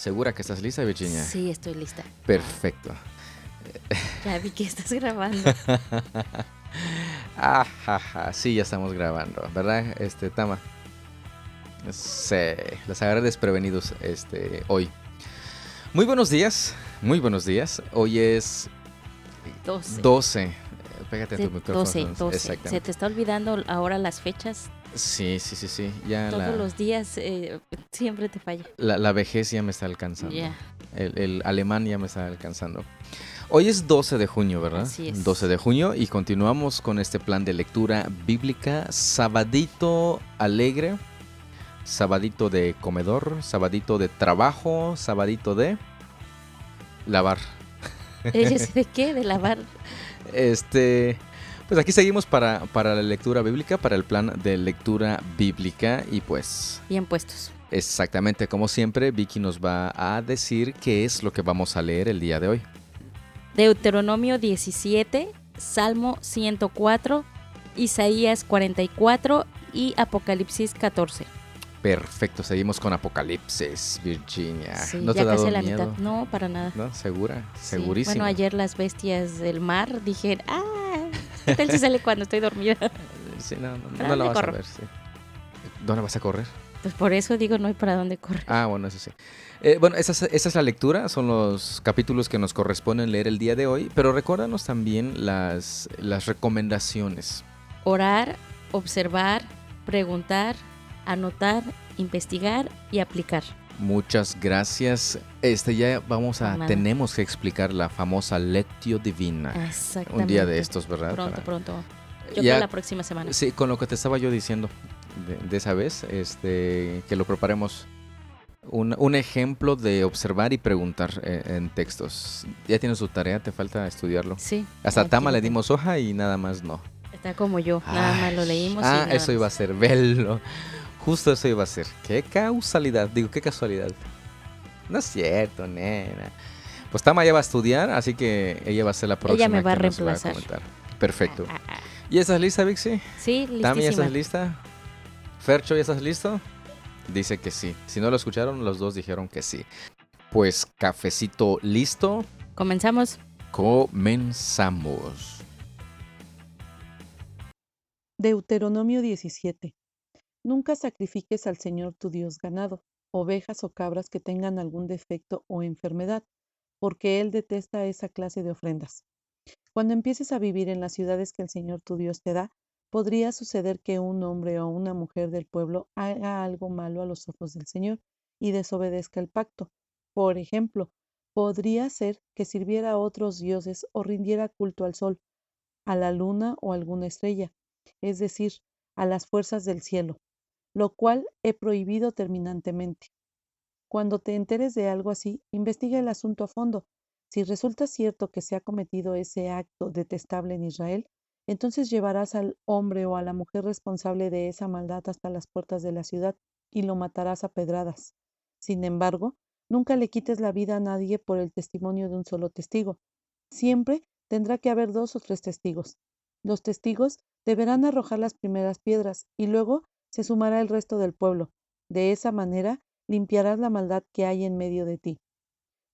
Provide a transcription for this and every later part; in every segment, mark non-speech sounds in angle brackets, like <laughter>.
¿Segura que estás lista, Virginia? Sí, estoy lista. Perfecto. <laughs> Ya vi que estás grabando. <laughs> ah, sí, ya estamos grabando, ¿verdad? Este, Tama. Sí, las agarré desprevenidos este, hoy. Muy buenos días, muy buenos días. Hoy es 12. 12. Pégate a tu micrófono. 12, 12. Exactamente. Se te está olvidando ahora las fechas. Sí, sí, sí, sí. Ya Todos la, los días eh, siempre te falla. la, la vejez ya me está alcanzando. Ya. El, el alemán ya me está alcanzando. Hoy es 12 de junio, ¿verdad? Así es. 12 de junio y continuamos con este plan de lectura bíblica. Sabadito alegre, sabadito de comedor, sabadito de trabajo, sabadito de lavar. ¿Ella sé de <laughs> qué? De lavar. Este, pues aquí seguimos para, para la lectura bíblica, para el plan de lectura bíblica y pues Bien puestos. exactamente como siempre Vicky nos va a decir qué es lo que vamos a leer el día de hoy. Deuteronomio 17, Salmo 104, Isaías 44 y Apocalipsis 14. Perfecto, seguimos con Apocalipsis, Virginia. Sí, ¿No te ya dado casi la miedo? mitad. No, para nada. ¿No? ¿Segura? Sí. Segurísimo. Bueno, ayer las bestias del mar dije, ah, ¿qué <laughs> tal si sale cuando estoy dormida? Sí, no, no, ¿Para no la vas corro? a ver, sí. ¿Dónde vas a correr? Pues por eso digo, no hay para dónde correr. Ah, bueno, eso sí. Eh, bueno, esa es, esa es la lectura, son los capítulos que nos corresponden leer el día de hoy, pero recuérdanos también las, las recomendaciones. Orar, observar, preguntar, anotar, investigar y aplicar. Muchas gracias. Este ya vamos a, tenemos que explicar la famosa Lectio Divina. Exactamente. Un día de estos, ¿verdad? Pronto, Para- pronto. Yo Ya- creo la próxima semana. Sí, con lo que te estaba yo diciendo de, de esa vez, este, que lo preparemos. Un, un ejemplo de observar y preguntar eh, en textos. Ya tienes tu tarea, te falta estudiarlo. Sí. Hasta Tama le dimos hoja y nada más no. Está como yo. Nada más lo leímos. y Ah, nada eso iba a ser, verlo. Justo eso iba a ser. Qué causalidad, digo, qué casualidad. No es cierto, nena. Pues Tama ya va a estudiar, así que ella va a ser la próxima. me va a que reemplazar. Perfecto. Ah, ah, ah. ¿Y estás lista, Vixi? Sí, Tami, ¿ya listísima. estás lista? Fercho, ¿ya estás listo? Dice que sí. Si no lo escucharon, los dos dijeron que sí. Pues cafecito listo, Comenzamos. comenzamos. Deuteronomio 17. Nunca sacrifiques al Señor tu Dios ganado, ovejas o cabras que tengan algún defecto o enfermedad, porque Él detesta esa clase de ofrendas. Cuando empieces a vivir en las ciudades que el Señor tu Dios te da, podría suceder que un hombre o una mujer del pueblo haga algo malo a los ojos del Señor y desobedezca el pacto. Por ejemplo, podría ser que sirviera a otros dioses o rindiera culto al sol, a la luna o alguna estrella es decir, a las fuerzas del cielo, lo cual he prohibido terminantemente. Cuando te enteres de algo así, investiga el asunto a fondo. Si resulta cierto que se ha cometido ese acto detestable en Israel, entonces llevarás al hombre o a la mujer responsable de esa maldad hasta las puertas de la ciudad y lo matarás a pedradas. Sin embargo, nunca le quites la vida a nadie por el testimonio de un solo testigo. Siempre tendrá que haber dos o tres testigos. Los testigos deberán arrojar las primeras piedras y luego se sumará el resto del pueblo. De esa manera limpiarás la maldad que hay en medio de ti.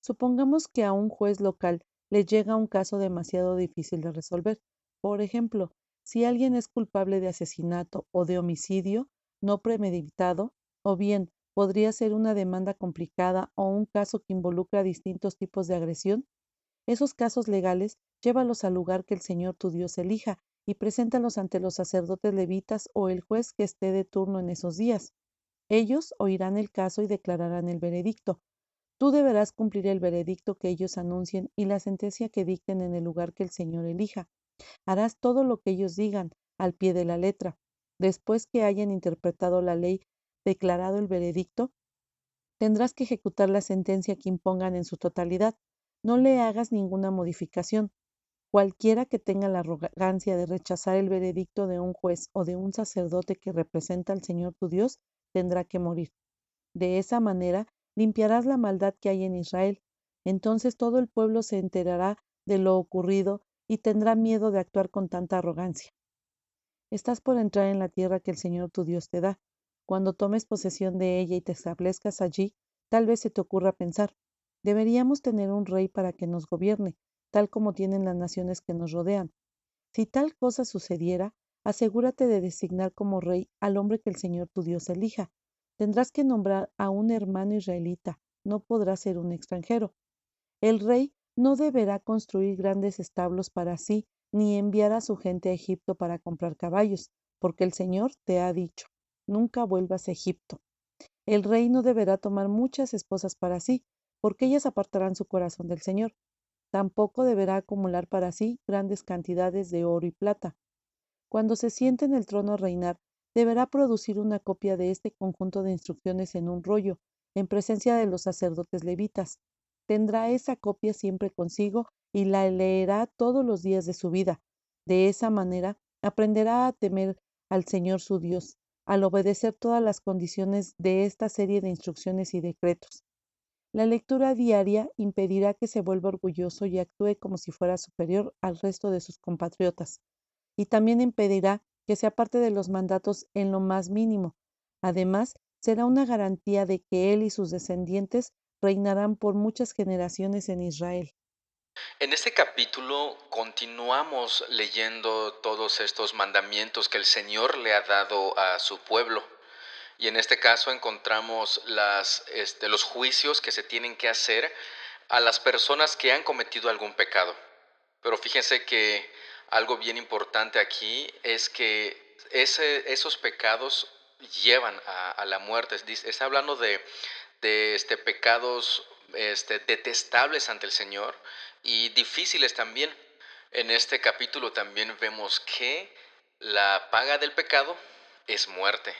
Supongamos que a un juez local le llega un caso demasiado difícil de resolver. Por ejemplo, si alguien es culpable de asesinato o de homicidio no premeditado, o bien podría ser una demanda complicada o un caso que involucra distintos tipos de agresión, esos casos legales llévalos al lugar que el Señor tu Dios elija y preséntalos ante los sacerdotes levitas o el juez que esté de turno en esos días. Ellos oirán el caso y declararán el veredicto. Tú deberás cumplir el veredicto que ellos anuncien y la sentencia que dicten en el lugar que el Señor elija. Harás todo lo que ellos digan, al pie de la letra. Después que hayan interpretado la ley, declarado el veredicto, tendrás que ejecutar la sentencia que impongan en su totalidad. No le hagas ninguna modificación. Cualquiera que tenga la arrogancia de rechazar el veredicto de un juez o de un sacerdote que representa al Señor tu Dios, tendrá que morir. De esa manera limpiarás la maldad que hay en Israel. Entonces todo el pueblo se enterará de lo ocurrido y tendrá miedo de actuar con tanta arrogancia. Estás por entrar en la tierra que el Señor tu Dios te da. Cuando tomes posesión de ella y te establezcas allí, Tal vez se te ocurra pensar, deberíamos tener un rey para que nos gobierne, tal como tienen las naciones que nos rodean. Si tal cosa sucediera, asegúrate de designar como rey al hombre que el Señor tu Dios elija. Tendrás que nombrar a un hermano israelita, no podrá ser un extranjero. El rey no deberá construir grandes establos para sí, ni enviar a su gente a Egipto para comprar caballos, porque el Señor te ha dicho, nunca vuelvas a Egipto. El rey no deberá tomar muchas esposas para sí, porque ellas apartarán su corazón del Señor. Tampoco deberá acumular para sí grandes cantidades de oro y plata. Cuando se siente en el trono a reinar, deberá producir una copia de este conjunto de instrucciones en un rollo, en presencia de los sacerdotes levitas. Tendrá esa copia siempre consigo y la leerá todos los días de su vida. De esa manera aprenderá a temer al Señor su Dios, al obedecer todas las condiciones de esta serie de instrucciones y decretos. La lectura diaria impedirá que se vuelva orgulloso y actúe como si fuera superior al resto de sus compatriotas, y también impedirá que sea parte de los mandatos en lo más mínimo. Además, será una garantía de que él y sus descendientes reinarán por muchas generaciones en Israel. En este capítulo continuamos leyendo todos estos mandamientos que el Señor le ha dado a su pueblo. Y en este caso encontramos este, los juicios que se tienen que hacer a las personas que han cometido algún pecado. Pero fíjense que algo bien importante aquí es que esos pecados llevan a, la muerte. Está hablando de, de este, pecados este, detestables ante el Señor y difíciles también. En este capítulo también vemos que la paga del pecado es muerte.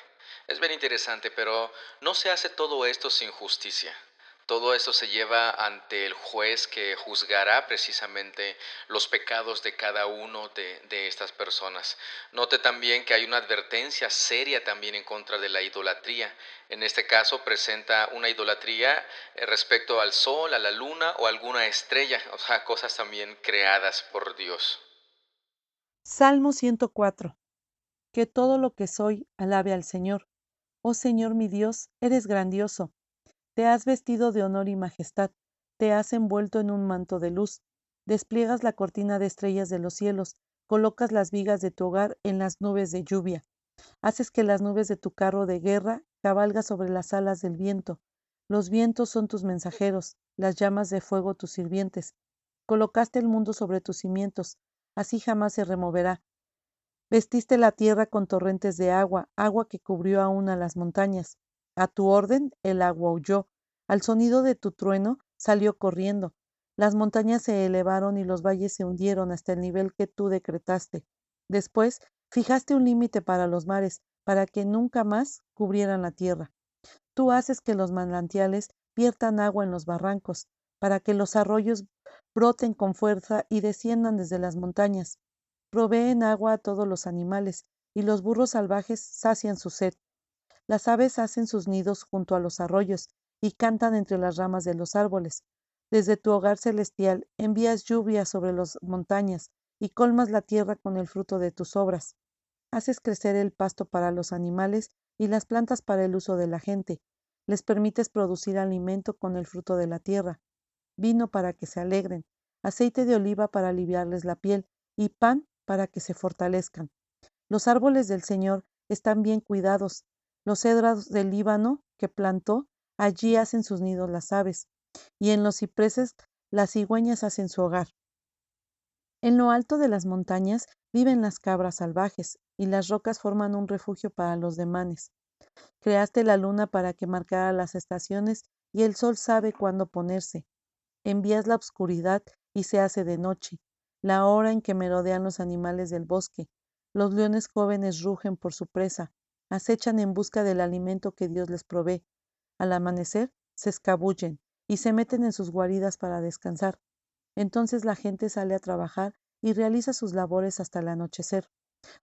Es bien interesante, pero no se hace todo esto sin justicia. Todo esto se lleva ante el juez que juzgará precisamente los pecados de cada uno de, estas personas. Note también que hay una advertencia seria también en contra de la idolatría. En este caso presenta una idolatría eh, respecto al sol, a la luna o alguna estrella, o sea, cosas también creadas por Dios. Salmo 104. Que todo lo que soy alabe al Señor. Oh Señor mi Dios, eres grandioso te has vestido de honor y majestad, te has envuelto en un manto de luz, despliegas la cortina de estrellas de los cielos, colocas las vigas de tu hogar en las nubes de lluvia, haces que las nubes de tu carro de guerra cabalga sobre las alas del viento. Los vientos son tus mensajeros, las llamas de fuego tus sirvientes. Colocaste el mundo sobre tus cimientos, así jamás se removerá. Vestiste la tierra con torrentes de agua, agua que cubrió aún a las montañas. A tu orden el agua huyó, al sonido de tu trueno salió corriendo. Las montañas se elevaron y los valles se hundieron hasta el nivel que tú decretaste. Después fijaste un límite para los mares, para que nunca más cubrieran la tierra. Tú haces que los manantiales viertan agua en los barrancos, para que los arroyos broten con fuerza y desciendan desde las montañas. Proveen agua a todos los animales, y los burros salvajes sacian su sed. Las aves hacen sus nidos junto a los arroyos y cantan entre las ramas de los árboles. Desde tu hogar celestial envías lluvia sobre las montañas y colmas la tierra con el fruto de tus obras. Haces crecer el pasto para los animales y las plantas para el uso de la gente. Les permites producir alimento con el fruto de la tierra, vino para que se alegren, aceite de oliva para aliviarles la piel y pan para que se fortalezcan. Los árboles del Señor están bien cuidados, los cedros del Líbano que plantó, allí hacen sus nidos las aves, y en los cipreses las cigüeñas hacen su hogar. En lo alto de las montañas viven las cabras salvajes, y las rocas forman un refugio para los demanes. Creaste la luna para que marcara las estaciones, y el sol sabe cuándo ponerse. Envías la oscuridad y se hace de noche, la hora en que merodean los animales del bosque. Los leones jóvenes rugen por su presa, acechan en busca del alimento que Dios les provee. Al amanecer, se escabullen y se meten en sus guaridas para descansar. Entonces la gente sale a trabajar y realiza sus labores hasta el anochecer.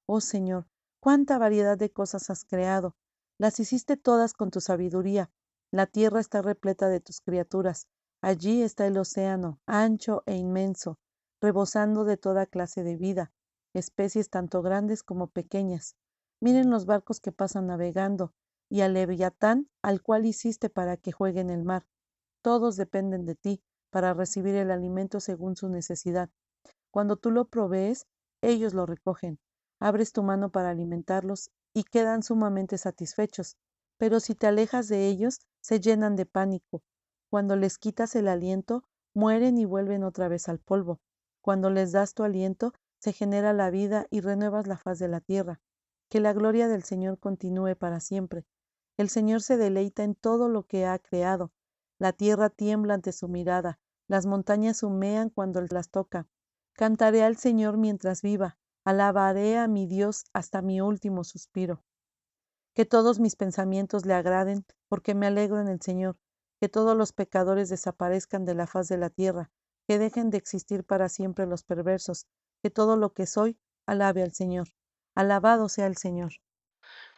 Oh Señor, cuánta variedad de cosas has creado. Las hiciste todas con tu sabiduría. La tierra está repleta de tus criaturas. Allí está el océano, ancho e inmenso, rebosando de toda clase de vida, especies tanto grandes como pequeñas. Miren los barcos que pasan navegando, y al leviatán al cual hiciste para que juegue en el mar. Todos dependen de ti para recibir el alimento según su necesidad. Cuando tú lo provees, ellos lo recogen. Abres tu mano para alimentarlos y quedan sumamente satisfechos. Pero si te alejas de ellos, se llenan de pánico. Cuando les quitas el aliento, mueren y vuelven otra vez al polvo. Cuando les das tu aliento, se genera la vida y renuevas la faz de la tierra. Que la gloria del Señor continúe para siempre. El Señor se deleita en todo lo que ha creado. La tierra tiembla ante su mirada, las montañas humean cuando las toca. Cantaré al Señor mientras viva, alabaré a mi Dios hasta mi último suspiro. Que todos mis pensamientos le agraden, porque me alegro en el Señor. Que todos los pecadores desaparezcan de la faz de la tierra, que dejen de existir para siempre los perversos, que todo lo que soy alabe al Señor. Alabado sea el Señor.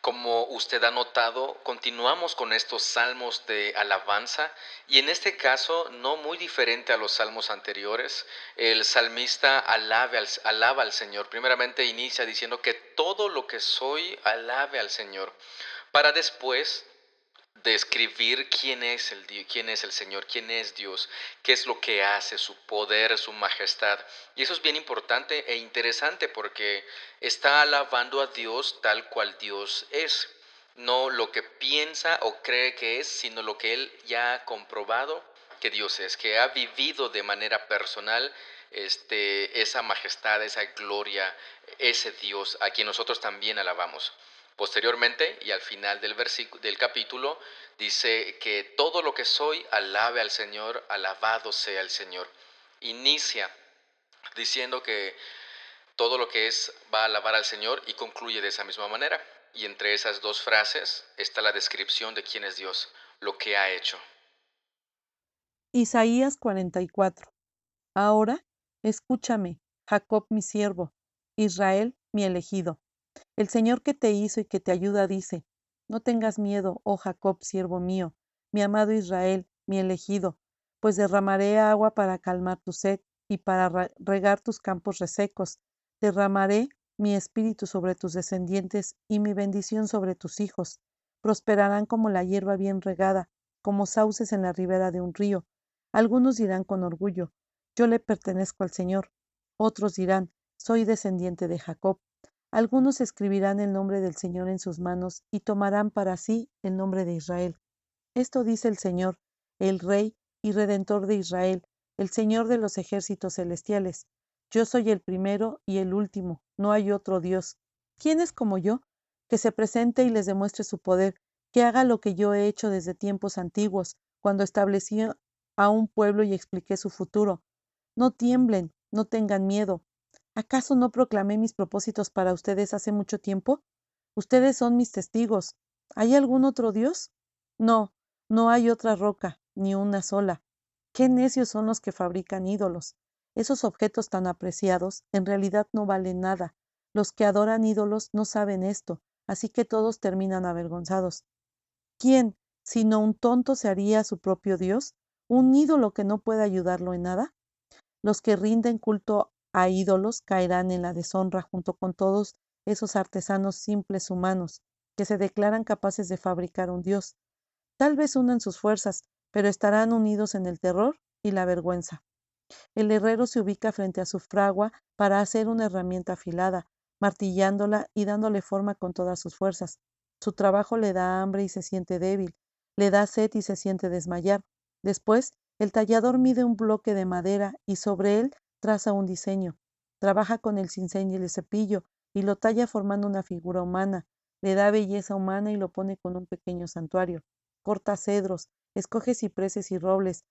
Como usted ha notado, continuamos con estos salmos de alabanza y en este caso no muy diferente a los salmos anteriores. El salmista alabe al, alaba al Señor. Primeramente inicia diciendo que todo lo que soy alabe al Señor, para después describir quién es el quién es el Señor, quién es Dios, qué es lo que hace, su poder, su majestad. Y eso es bien importante e interesante porque está alabando a Dios tal cual Dios es, no lo que piensa o cree que es, sino lo que él ya ha comprobado que Dios es, que ha vivido de manera personal este, esa majestad, esa gloria, ese Dios a quien nosotros también alabamos. Posteriormente y al final del, del capítulo dice que todo lo que soy alabe al Señor, alabado sea el Señor. Inicia diciendo que todo lo que es va a alabar al Señor y concluye de esa misma manera. Y entre esas dos frases está la descripción de quién es Dios, lo que ha hecho. Isaías 44. Ahora, escúchame, Jacob mi siervo, Israel mi elegido. El Señor que te hizo y que te ayuda dice, No tengas miedo, oh Jacob, siervo mío, mi amado Israel, mi elegido, pues derramaré agua para calmar tu sed y para regar tus campos resecos. Derramaré mi espíritu sobre tus descendientes y mi bendición sobre tus hijos. Prosperarán como la hierba bien regada, como sauces en la ribera de un río. Algunos dirán con orgullo, yo le pertenezco al Señor. Otros dirán, soy descendiente de Jacob. Algunos escribirán el nombre del Señor en sus manos y tomarán para sí el nombre de Israel. Esto dice el Señor, el Rey y Redentor de Israel, el Señor de los ejércitos celestiales. Yo soy el primero y el último, no hay otro Dios. ¿Quién es como yo? Que se presente y les demuestre su poder, que haga lo que yo he hecho desde tiempos antiguos, cuando establecí a un pueblo y expliqué su futuro. No tiemblen, no tengan miedo, ¿Acaso no proclamé mis propósitos para ustedes hace mucho tiempo? Ustedes son mis testigos. ¿Hay algún otro Dios? No, no hay otra roca, ni una sola. Qué necios son los que fabrican ídolos. Esos objetos tan apreciados en realidad no valen nada. Los que adoran ídolos no saben esto, así que todos terminan avergonzados. ¿Quién, sino un tonto, se haría su propio Dios? ¿Un ídolo que no puede ayudarlo en nada? Los que rinden culto a ídolos caerán en la deshonra junto con todos esos artesanos simples humanos que se declaran capaces de fabricar un dios. Tal vez unan sus fuerzas, pero estarán unidos en el terror y la vergüenza. El herrero se ubica frente a su fragua para hacer una herramienta afilada, martillándola y dándole forma con todas sus fuerzas. Su trabajo le da hambre y se siente débil, le da sed y se siente desmayar. Después, el tallador mide un bloque de madera y sobre él traza un diseño, trabaja con el cincel y el cepillo y lo talla formando una figura humana, le da belleza humana y lo pone con un pequeño santuario, corta cedros, escoge cipreses y robles,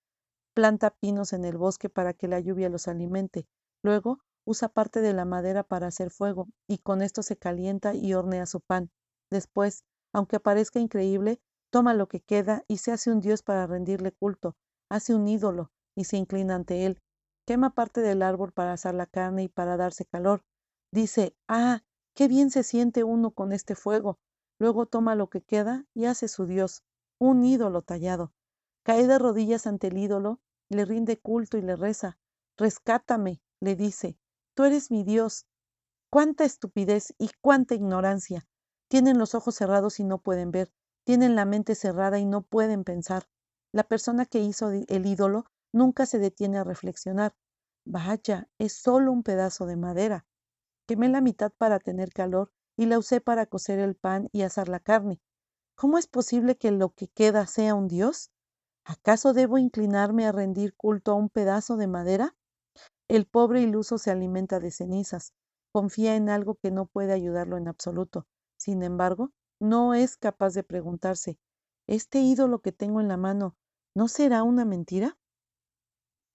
planta pinos en el bosque para que la lluvia los alimente, luego usa parte de la madera para hacer fuego y con esto se calienta y hornea su pan. Después, aunque parezca increíble, toma lo que queda y se hace un dios para rendirle culto, hace un ídolo y se inclina ante él, quema parte del árbol para asar la carne y para darse calor. Dice, ah, qué bien se siente uno con este fuego. Luego toma lo que queda y hace su Dios, un ídolo tallado. Cae de rodillas ante el ídolo, le rinde culto y le reza. Rescátame, le dice, tú eres mi Dios. Cuánta estupidez y cuánta ignorancia. Tienen los ojos cerrados y no pueden ver, tienen la mente cerrada y no pueden pensar. La persona que hizo el ídolo nunca se detiene a reflexionar. Vaya, es solo un pedazo de madera. Quemé la mitad para tener calor y la usé para cocer el pan y asar la carne. ¿Cómo es posible que lo que queda sea un dios? ¿Acaso debo inclinarme a rendir culto a un pedazo de madera? El pobre iluso se alimenta de cenizas, confía en algo que no puede ayudarlo en absoluto. Sin embargo, no es capaz de preguntarse, ¿este ídolo que tengo en la mano no será una mentira?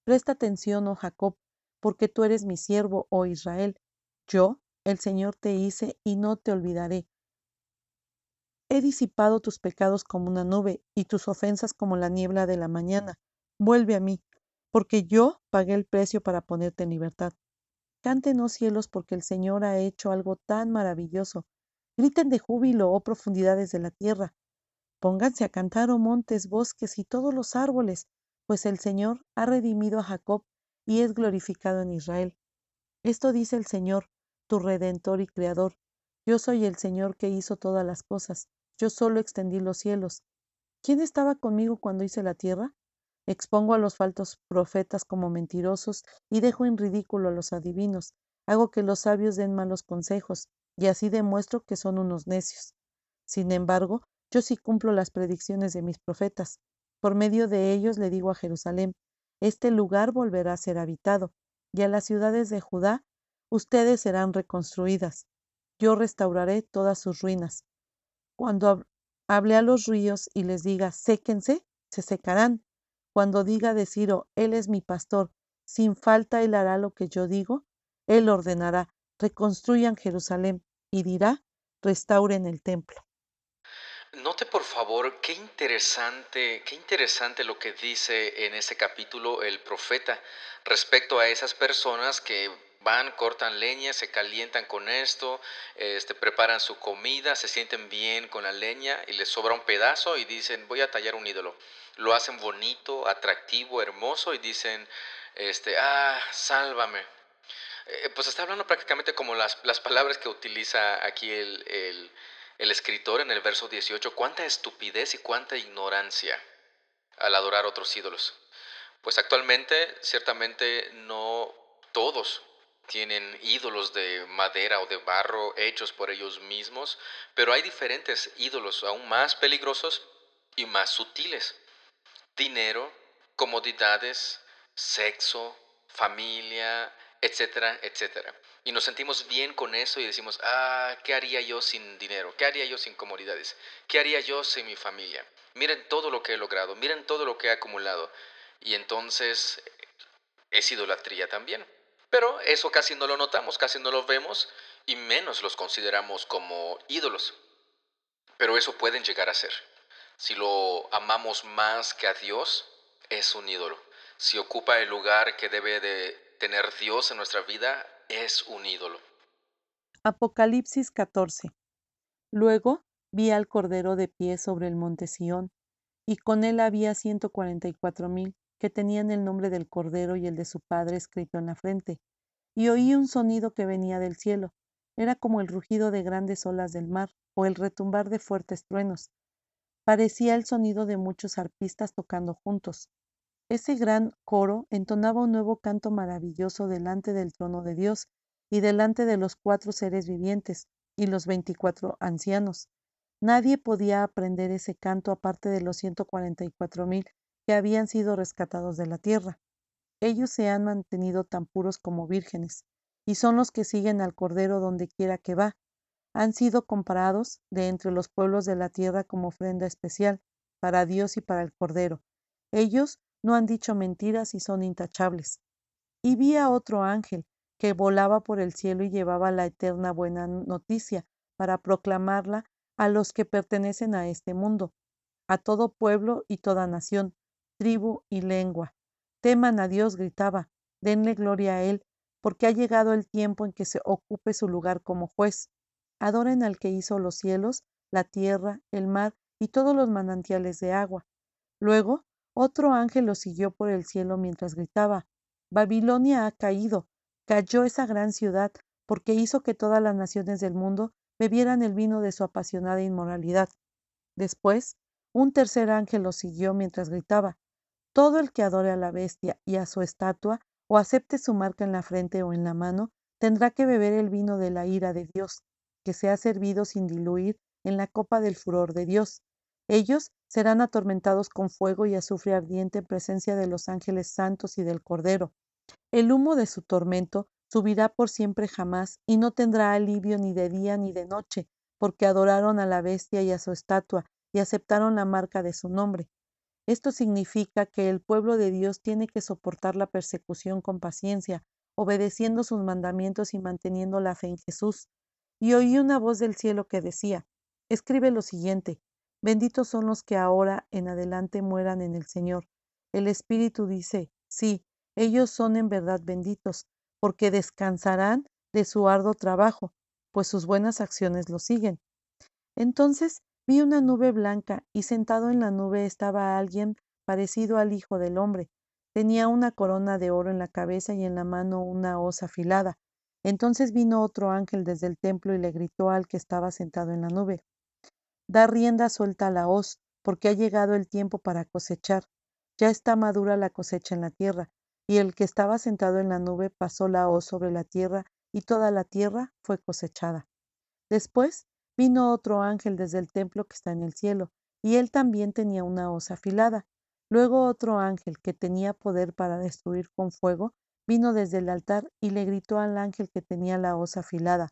Presta atención, oh Jacob, porque tú eres mi siervo, oh Israel. Yo, el Señor, te hice y no te olvidaré. He disipado tus pecados como una nube y tus ofensas como la niebla de la mañana. Vuelve a mí, porque yo pagué el precio para ponerte en libertad. Canten, oh cielos, porque el Señor ha hecho algo tan maravilloso. Griten de júbilo, oh profundidades de la tierra. Pónganse a cantar, oh montes, bosques y todos los árboles, pues el Señor ha redimido a Jacob y es glorificado en Israel. Esto dice el Señor, tu redentor y creador. Yo soy el Señor que hizo todas las cosas. Yo solo extendí los cielos. ¿Quién estaba conmigo cuando hice la tierra? Expongo a los faltos profetas como mentirosos y dejo en ridículo a los adivinos. Hago que los sabios den malos consejos y así demuestro que son unos necios. Sin embargo, yo sí cumplo las predicciones de mis profetas. Por medio de ellos le digo a Jerusalén, este lugar volverá a ser habitado, y a las ciudades de Judá, ustedes serán reconstruidas. Yo restauraré todas sus ruinas. Cuando hable a los ríos y les diga, séquense, se secarán. Cuando diga de Ciro, Él es mi pastor, sin falta Él hará lo que yo digo, Él ordenará, reconstruyan Jerusalén y dirá, restauren el templo. Note por favor qué interesante, qué interesante lo que dice en ese capítulo el profeta respecto a esas personas que Van, cortan leña, se calientan con esto, este, preparan su comida, se sienten bien con la leña y les sobra un pedazo y dicen, voy a tallar un ídolo. Lo hacen bonito, atractivo, hermoso y dicen, este, ah, sálvame. Eh, pues está hablando prácticamente como las, las palabras que utiliza aquí el, el, el escritor en el verso 18. Cuánta estupidez y cuánta ignorancia al adorar otros ídolos. Pues actualmente ciertamente no todos tienen ídolos de madera o de barro hechos por ellos mismos, pero hay diferentes ídolos aún más peligrosos y más sutiles. Dinero, comodidades, sexo, familia, etcétera, etcétera. Y nos sentimos bien con eso y decimos, ah, ¿qué haría yo sin dinero? ¿Qué haría yo sin comodidades? ¿Qué haría yo sin mi familia? Miren todo lo que he logrado, miren todo lo que he acumulado. Y entonces es idolatría también. Pero eso casi no lo notamos, casi no lo vemos y menos los consideramos como ídolos. Pero eso pueden llegar a ser. Si lo amamos más que a Dios, es un ídolo. Si ocupa el lugar que debe de tener Dios en nuestra vida, es un ídolo. Apocalipsis 14. Luego vi al Cordero de pie sobre el monte Sión, y con él había ciento cuarenta y cuatro mil que tenían el nombre del Cordero y el de su Padre escrito en la frente. Y oí un sonido que venía del cielo. Era como el rugido de grandes olas del mar o el retumbar de fuertes truenos. Parecía el sonido de muchos arpistas tocando juntos. Ese gran coro entonaba un nuevo canto maravilloso delante del trono de Dios y delante de los cuatro seres vivientes y los veinticuatro ancianos. Nadie podía aprender ese canto aparte de los ciento cuarenta y cuatro mil que habían sido rescatados de la tierra. Ellos se han mantenido tan puros como vírgenes, y son los que siguen al Cordero donde quiera que va. Han sido comparados de entre los pueblos de la tierra como ofrenda especial para Dios y para el Cordero. Ellos no han dicho mentiras y son intachables. Y vi a otro ángel que volaba por el cielo y llevaba la eterna buena noticia para proclamarla a los que pertenecen a este mundo, a todo pueblo y toda nación, tribu y lengua. Teman a Dios, gritaba, denle gloria a Él, porque ha llegado el tiempo en que se ocupe su lugar como juez. Adoren al que hizo los cielos, la tierra, el mar y todos los manantiales de agua. Luego, otro ángel lo siguió por el cielo mientras gritaba, Babilonia ha caído, cayó esa gran ciudad, porque hizo que todas las naciones del mundo bebieran el vino de su apasionada inmoralidad. Después, un tercer ángel los siguió mientras gritaba, Todo el que adore a la bestia y a su estatua, o acepte su marca en la frente o en la mano, tendrá que beber el vino de la ira de Dios, que se ha servido sin diluir en la copa del furor de Dios. Ellos serán atormentados con fuego y azufre ardiente en presencia de los ángeles santos y del Cordero. El humo de su tormento subirá por siempre jamás, y no tendrá alivio ni de día ni de noche, porque adoraron a la bestia y a su estatua, y aceptaron la marca de su nombre. Esto significa que el pueblo de Dios tiene que soportar la persecución con paciencia, obedeciendo sus mandamientos y manteniendo la fe en Jesús. Y oí una voz del cielo que decía, escribe lo siguiente, benditos son los que ahora en adelante mueran en el Señor. El Espíritu dice, sí, ellos son en verdad benditos, porque descansarán de su arduo trabajo, pues sus buenas acciones lo siguen. Entonces vi una nube blanca, y sentado en la nube estaba alguien parecido al Hijo del Hombre. Tenía una corona de oro en la cabeza y en la mano una hoz afilada. Entonces vino otro ángel desde el templo y le gritó al que estaba sentado en la nube, Da rienda suelta a la hoz, porque ha llegado el tiempo para cosechar. Ya está madura la cosecha en la tierra. Y el que estaba sentado en la nube pasó la hoz sobre la tierra, y toda la tierra fue cosechada. Después vino otro ángel desde el templo que está en el cielo, y él también tenía una hoz afilada. Luego otro ángel que tenía poder para destruir con fuego, vino desde el altar y le gritó al ángel que tenía la hoz afilada,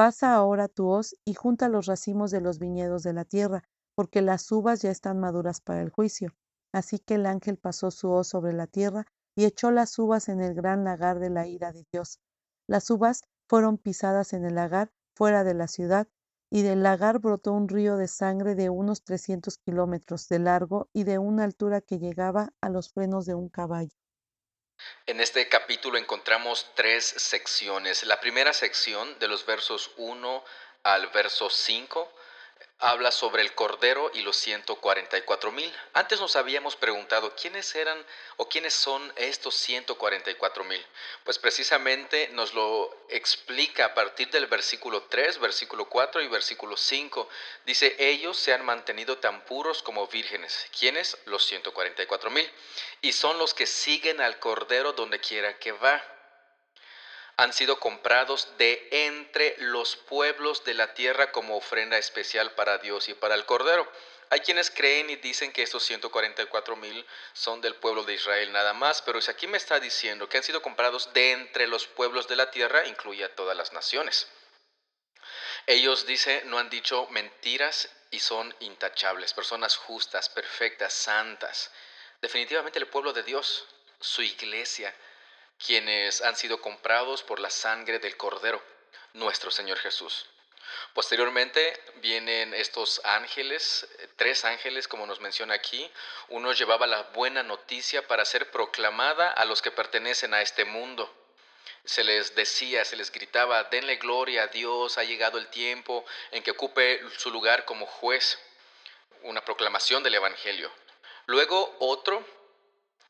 Pasa ahora tu hoz y junta los racimos de los viñedos de la tierra, porque las uvas ya están maduras para el juicio. Así que el ángel pasó su hoz sobre la tierra y echó las uvas en el gran lagar de la ira de Dios. Las uvas fueron pisadas en el lagar fuera de la ciudad, y del lagar brotó un río de sangre de unos trescientos kilómetros de largo y de una altura que llegaba a los frenos de un caballo. En este capítulo encontramos tres secciones. La primera sección, de los versos 1 al verso 5, habla sobre el Cordero y los 144 mil. Antes nos habíamos preguntado quiénes eran o quiénes son estos 144 mil. Pues precisamente nos lo explica a partir del versículo 3, versículo 4 y versículo 5. Dice, ellos se han mantenido tan puros como vírgenes. ¿Quiénes? Los 144 mil. Y son los que siguen al Cordero donde quiera que va han sido comprados de entre los pueblos de la tierra como ofrenda especial para Dios y para el Cordero. Hay quienes creen y dicen que estos 144 mil son del pueblo de Israel nada más, pero aquí me está diciendo que han sido comprados de entre los pueblos de la tierra, incluye a todas las naciones. Ellos, dice, no han dicho mentiras y son intachables, personas justas, perfectas, santas. Definitivamente el pueblo de Dios, su iglesia, quienes han sido comprados por la sangre del Cordero, nuestro Señor Jesús. Posteriormente vienen estos ángeles, eh, tres ángeles como nos menciona aquí. Uno llevaba la buena noticia para ser proclamada a los que pertenecen a este mundo. Se les decía, se les gritaba, denle gloria a Dios, ha llegado el tiempo en que ocupe su lugar como juez. Una proclamación del Evangelio. Luego otro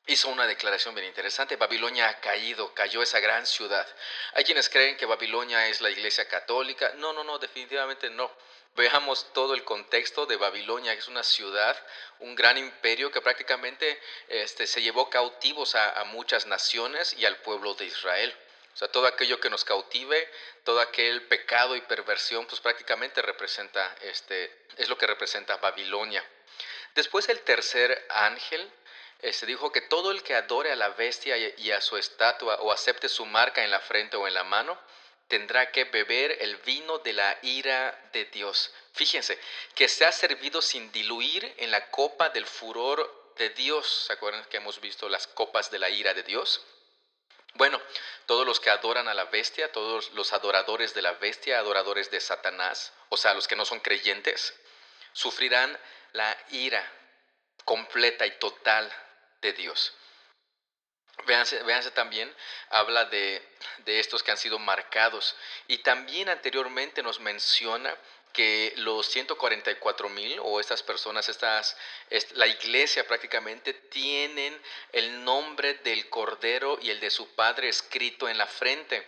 hizo una declaración bien interesante. Babilonia ha caído, cayó esa gran ciudad. Hay quienes creen que Babilonia es la iglesia católica. No, no, no, definitivamente no. Veamos todo el contexto de Babilonia, que es una ciudad, un gran imperio que prácticamente este, se llevó cautivos a, a muchas naciones y al pueblo de Israel. O sea, todo aquello que nos cautive, todo aquel pecado y perversión, pues prácticamente representa, este, es lo que representa Babilonia. Después el tercer ángel este, dijo que todo el que adore a la bestia y a su estatua o acepte su marca en la frente o en la mano, tendrá que beber el vino de la ira de Dios. Fíjense, que se ha servido sin diluir en la copa del furor de Dios. ¿Se acuerdan que hemos visto las copas de la ira de Dios? Bueno, todos los que adoran a la bestia, todos los adoradores de la bestia, adoradores de Satanás, o sea, los que no son creyentes, sufrirán la ira completa y total de Dios. Véanse, también, habla de, estos que han sido marcados. Y también anteriormente nos menciona que los 144 mil o estas personas, estas, la iglesia prácticamente tienen el nombre del Cordero y el de su Padre escrito en la frente.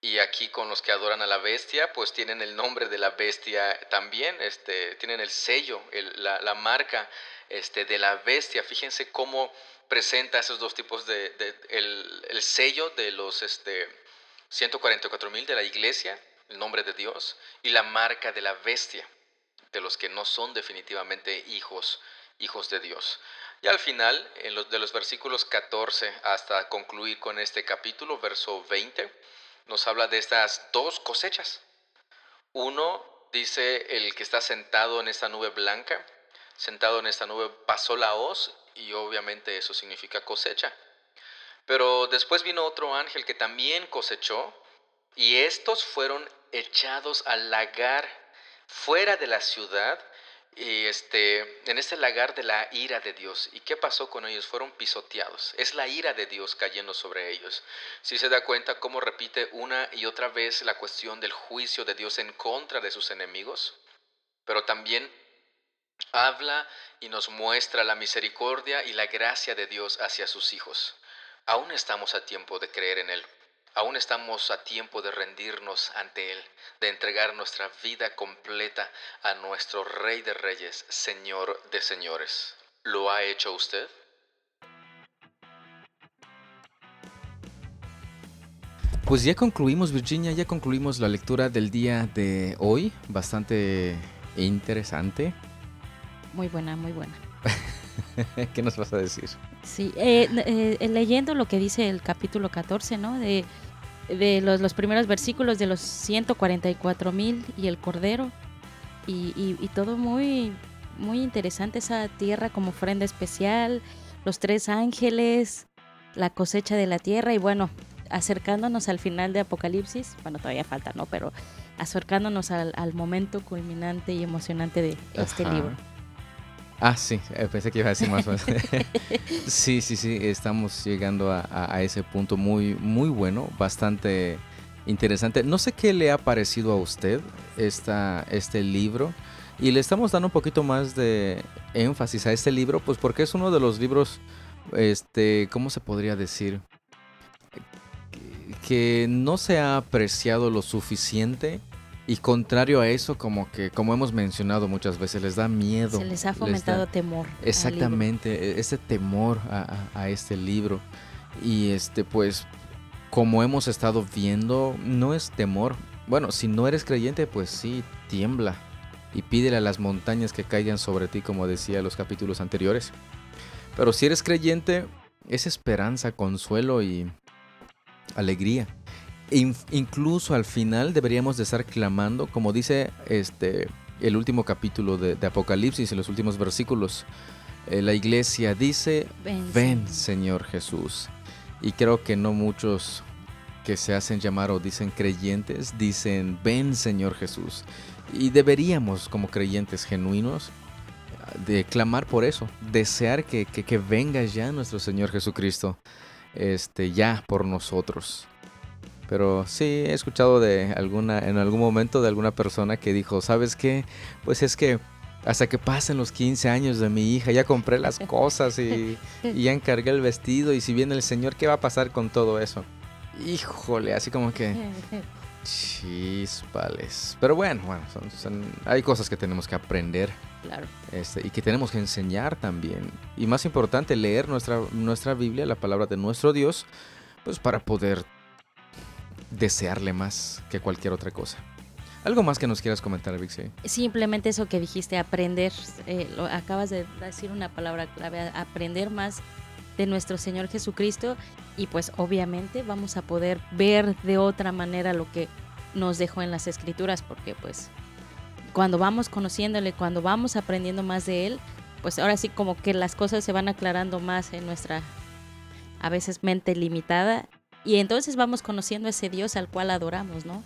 Y aquí con los que adoran a la bestia, pues tienen el nombre de la bestia también, este, tienen el sello, la, la, marca este, de la bestia. Fíjense cómo presenta esos dos tipos de, el, el, sello de los este, 144 mil de la iglesia, el nombre de Dios, y la marca de la bestia, de los que no son definitivamente hijos, hijos de Dios. Y al final, en los, de los versículos 14 hasta concluir con este capítulo, verso 20, nos habla de estas dos cosechas. Uno dice el que está sentado en esta nube blanca, sentado en esta nube pasó la hoz y obviamente eso significa cosecha. Pero después vino otro ángel que también cosechó y estos fueron echados al lagar fuera de la ciudad y este, en este lagar de la ira de Dios. ¿Y qué pasó con ellos? Fueron pisoteados. Es la ira de Dios cayendo sobre ellos. Si se da cuenta cómo repite una y otra vez la cuestión del juicio de Dios en contra de sus enemigos, pero también habla y nos muestra la misericordia y la gracia de Dios hacia sus hijos. Aún estamos a tiempo de creer en Él. Aún estamos a tiempo de rendirnos ante Él, de entregar nuestra vida completa a nuestro Rey de Reyes, Señor de Señores. ¿Lo ha hecho usted? Pues ya concluimos, Virginia, ya concluimos la lectura del día de hoy, bastante interesante. Muy buena, muy buena. <laughs> ¿Qué nos vas a decir? Sí, eh, eh, leyendo lo que dice el capítulo 14, ¿no? De, de los, los, primeros versículos de los 144 mil y el cordero. Y, y, todo muy, muy interesante, esa tierra como ofrenda especial, los tres ángeles, la cosecha de la tierra y bueno, acercándonos al final de Apocalipsis, bueno, todavía falta, ¿no? Pero acercándonos al, al momento culminante y emocionante de este libro. Ah, sí, eh, pensé que iba a decir más. <laughs> sí, sí, sí, estamos llegando a, ese punto muy, muy bueno, bastante interesante. No sé qué le ha parecido a usted esta, este libro y le estamos dando un poquito más de énfasis a este libro, pues porque es uno de los libros, este, ¿cómo se podría decir? Que no se ha apreciado lo suficiente y contrario a eso, como que, como hemos mencionado muchas veces, les da miedo. Se les ha fomentado temor. Exactamente, e-, ese temor a, este libro. Y este, pues, como hemos estado viendo, no es temor. Bueno, si no eres creyente, pues sí, tiembla. Y pídele a las montañas que caigan sobre ti, como decía en los capítulos anteriores. Pero si eres creyente, es esperanza, consuelo y alegría incluso al final deberíamos de estar clamando, como dice este el último capítulo de, Apocalipsis, en los últimos versículos. Eh, la iglesia dice, ven, Señor Jesús. Y creo que no muchos que se hacen llamar o dicen creyentes dicen, ven Señor Jesús. Y deberíamos como creyentes genuinos de clamar por eso, desear que, que, que venga ya nuestro Señor Jesucristo, este, ya por nosotros. Pero sí he escuchado de alguna, en algún momento de alguna persona que dijo, ¿sabes qué? Pues es que hasta que pasen los 15 años de mi hija, ya compré las <laughs> cosas y, ya encargué el vestido y si viene el Señor, ¿qué va a pasar con todo eso? Híjole, así como que... Chispales. Pero bueno, bueno hay cosas que tenemos que aprender. Claro. Este, y que tenemos que enseñar también. Y más importante, leer nuestra, nuestra Biblia, la palabra de nuestro Dios, pues para poder desearle más que cualquier otra cosa. ¿Algo más que nos quieras comentar, Vixie? Simplemente eso que dijiste, aprender. Eh, acabas de decir una palabra clave, aprender más de nuestro Señor Jesucristo y pues obviamente vamos a poder ver de otra manera lo que nos dejó en las escrituras porque pues cuando vamos conociéndole, cuando vamos aprendiendo más de Él, pues ahora sí como que las cosas se van aclarando más en nuestra a veces mente limitada y entonces vamos conociendo a ese Dios al cual adoramos, ¿no?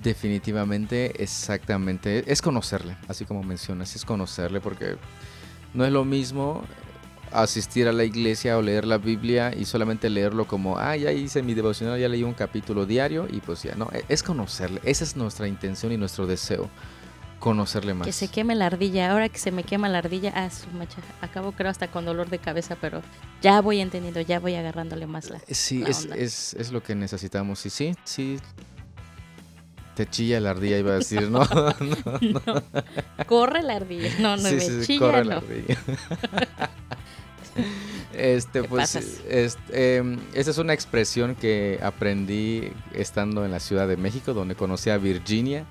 Definitivamente, exactamente. Es conocerle, así como mencionas, es conocerle porque no es lo mismo asistir a la iglesia o leer la Biblia y solamente leerlo como, ah, ya hice mi devocional, ya leí un capítulo diario y pues ya, no, e-, es conocerle, esa es nuestra intención y nuestro deseo. Conocerle más. Que se queme la ardilla. Ahora que se me quema la ardilla, ah, su macha. Acabo creo hasta con dolor de cabeza, pero ya voy entendiendo, ya voy agarrándole más la. Sí, la es, onda. es, es lo que necesitamos. Y sí, sí. Te chilla la ardilla, iba a decir, ¿no? <laughs> no, no. No. Corre la ardilla. No, no Sí, me sí, sí, chilla, corre la ardilla. <laughs> Este, Te pues, este, em, esa es una expresión que aprendí estando en la Ciudad de México, donde conocí a Virginia.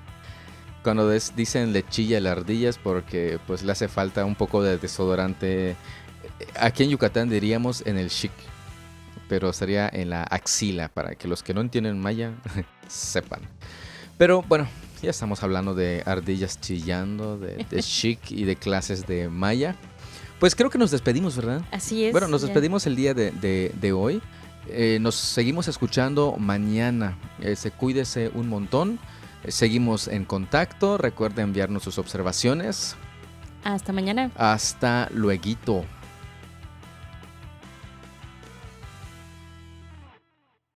Cuando des- dicen le chilla la ardilla es porque pues le hace falta un poco de desodorante. Aquí en Yucatán diríamos en el chic, pero sería en la axila para que los que no entienden maya <laughs> sepan. Pero bueno, ya estamos hablando de ardillas chillando, de, de <laughs> chic y de clases de maya. Pues creo que nos despedimos, ¿verdad? Así es. Bueno, nos ya. despedimos el día de, de- de hoy. Eh, nos seguimos escuchando mañana. Eh, se cuídese un montón. Eh, seguimos en contacto. Recuerde enviarnos sus observaciones. Hasta mañana. Hasta luego.